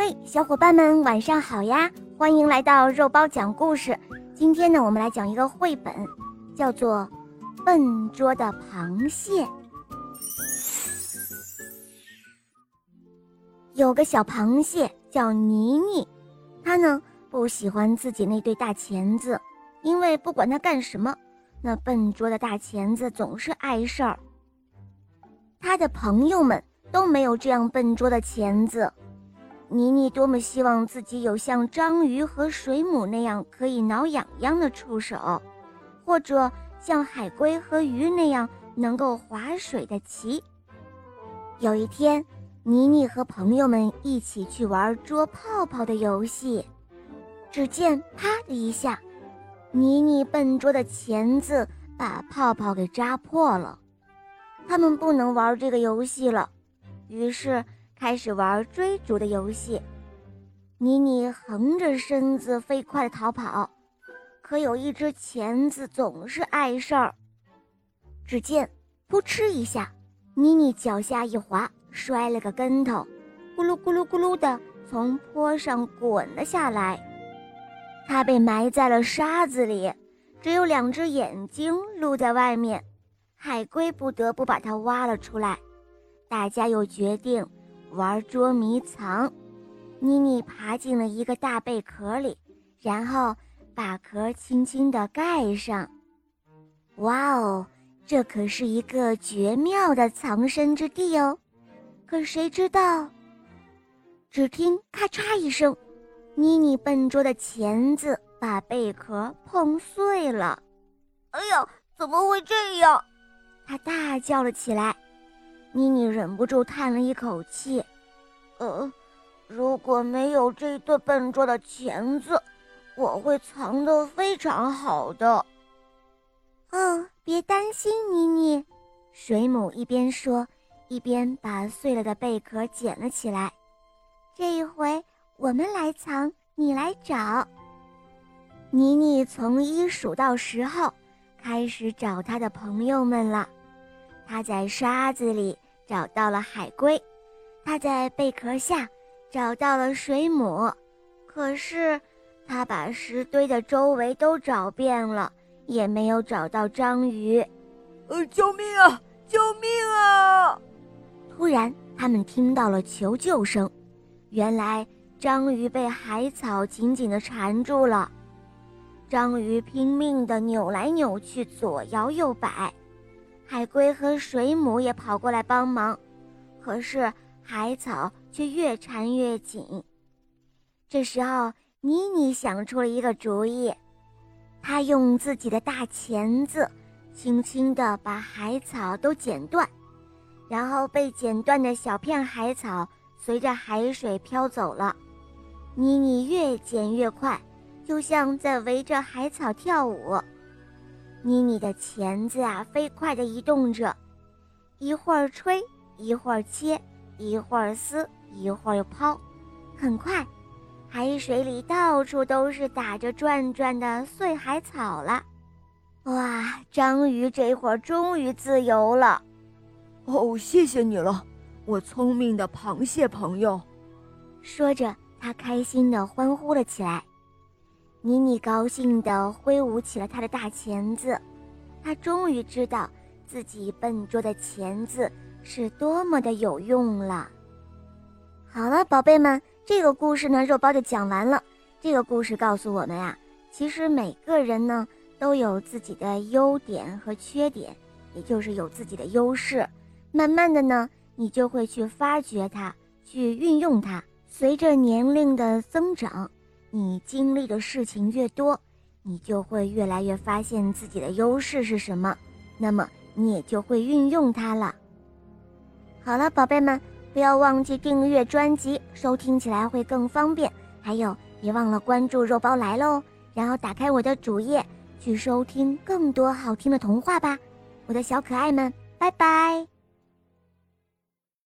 嘿，小伙伴们，晚上好呀！欢迎来到肉包讲故事。今天呢，我们来讲一个绘本，叫做《笨拙的螃蟹》。有个小螃蟹叫妮妮，它呢不喜欢自己那对大钳子，因为不管它干什么，那笨拙的大钳子总是碍事儿。它的朋友们都没有这样笨拙的钳子。妮妮多么希望自己有像章鱼和水母那样可以挠痒痒的触手，或者像海龟和鱼那样能够划水的鳍。有一天，妮妮和朋友们一起去玩捉泡泡的游戏，只见“啪”的一下，妮妮笨拙的钳子把泡泡给扎破了。他们不能玩这个游戏了，于是。开始玩追逐的游戏，妮妮横着身子飞快地逃跑，可有一只钳子总是碍事儿。只见“扑哧”一下，妮妮脚下一滑，摔了个跟头，咕噜咕噜咕噜的从坡上滚了下来。她被埋在了沙子里，只有两只眼睛露在外面。海龟不得不把它挖了出来。大家又决定。玩捉迷藏，妮妮爬进了一个大贝壳里，然后把壳轻轻地盖上。哇哦，这可是一个绝妙的藏身之地哦！可谁知道，只听咔嚓一声，妮妮笨拙的钳子把贝壳碰碎了。哎呀，怎么会这样？她大叫了起来。妮妮忍不住叹了一口气：“呃，如果没有这对笨拙的钳子，我会藏得非常好的。”哦，别担心，妮妮。水母一边说，一边把碎了的贝壳捡了起来。这一回我们来藏，你来找。妮妮从一数到十后，开始找她的朋友们了。他在沙子里找到了海龟，他在贝壳下找到了水母，可是他把石堆的周围都找遍了，也没有找到章鱼。呃，救命啊！救命啊！突然，他们听到了求救声，原来章鱼被海草紧紧地缠住了，章鱼拼命地扭来扭去，左摇右摆。海龟和水母也跑过来帮忙，可是海草却越缠越紧。这时候，妮妮想出了一个主意，她用自己的大钳子，轻轻地把海草都剪断，然后被剪断的小片海草随着海水飘走了。妮妮越剪越快，就像在围着海草跳舞。妮妮的钳子啊，飞快地移动着，一会儿吹，一会儿切，一会儿撕，一会儿又抛。很快，海水里到处都是打着转转的碎海草了。哇，章鱼这会儿终于自由了。哦，谢谢你了，我聪明的螃蟹朋友。说着，他开心地欢呼了起来。妮妮高兴地挥舞起了她的大钳子，她终于知道自己笨拙的钳子是多么的有用了。好了，宝贝们，这个故事呢，肉包就讲完了。这个故事告诉我们呀，其实每个人呢都有自己的优点和缺点，也就是有自己的优势。慢慢的呢，你就会去发掘它，去运用它。随着年龄的增长。你经历的事情越多，你就会越来越发现自己的优势是什么，那么你也就会运用它了。好了，宝贝们，不要忘记订阅专辑，收听起来会更方便。还有，别忘了关注“肉包来喽”，然后打开我的主页去收听更多好听的童话吧，我的小可爱们，拜拜。